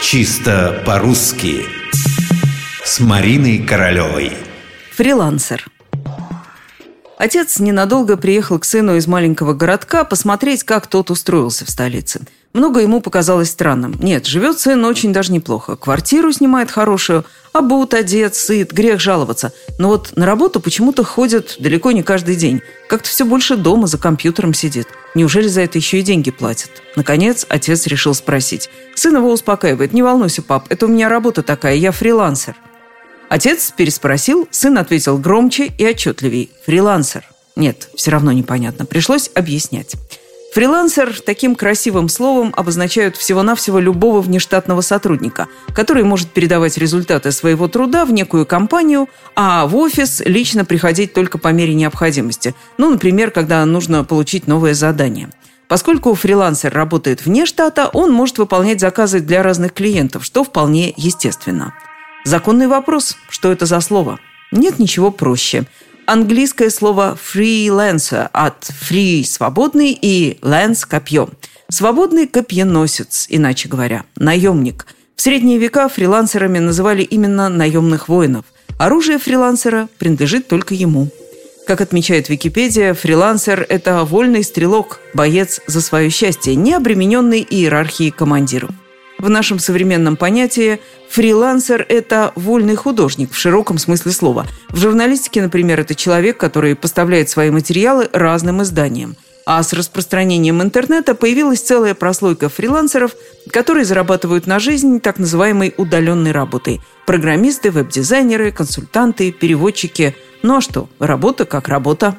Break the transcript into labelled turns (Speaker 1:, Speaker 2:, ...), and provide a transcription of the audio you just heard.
Speaker 1: Чисто по-русски. С Мариной Королевой.
Speaker 2: Фрилансер Отец ненадолго приехал к сыну из маленького городка посмотреть, как тот устроился в столице. Много ему показалось странным. Нет, живет сын очень даже неплохо. Квартиру снимает хорошую, обут, одет, сыт, грех жаловаться. Но вот на работу почему-то ходит далеко не каждый день. Как-то все больше дома за компьютером сидит. Неужели за это еще и деньги платят? Наконец, отец решил спросить. Сын его успокаивает. «Не волнуйся, пап, это у меня работа такая, я фрилансер». Отец переспросил, сын ответил громче и отчетливей. «Фрилансер». Нет, все равно непонятно. Пришлось объяснять. Фрилансер таким красивым словом обозначают всего-навсего любого внештатного сотрудника, который может передавать результаты своего труда в некую компанию, а в офис лично приходить только по мере необходимости. Ну, например, когда нужно получить новое задание. Поскольку фрилансер работает вне штата, он может выполнять заказы для разных клиентов, что вполне естественно. Законный вопрос, что это за слово? Нет ничего проще – английское слово freelancer от free – свободный и lance – копье. Свободный копьеносец, иначе говоря, наемник. В средние века фрилансерами называли именно наемных воинов. Оружие фрилансера принадлежит только ему. Как отмечает Википедия, фрилансер – это вольный стрелок, боец за свое счастье, не обремененный иерархией командиров. В нашем современном понятии фрилансер – это вольный художник в широком смысле слова. В журналистике, например, это человек, который поставляет свои материалы разным изданиям. А с распространением интернета появилась целая прослойка фрилансеров, которые зарабатывают на жизнь так называемой удаленной работой. Программисты, веб-дизайнеры, консультанты, переводчики. Ну а что, работа как работа.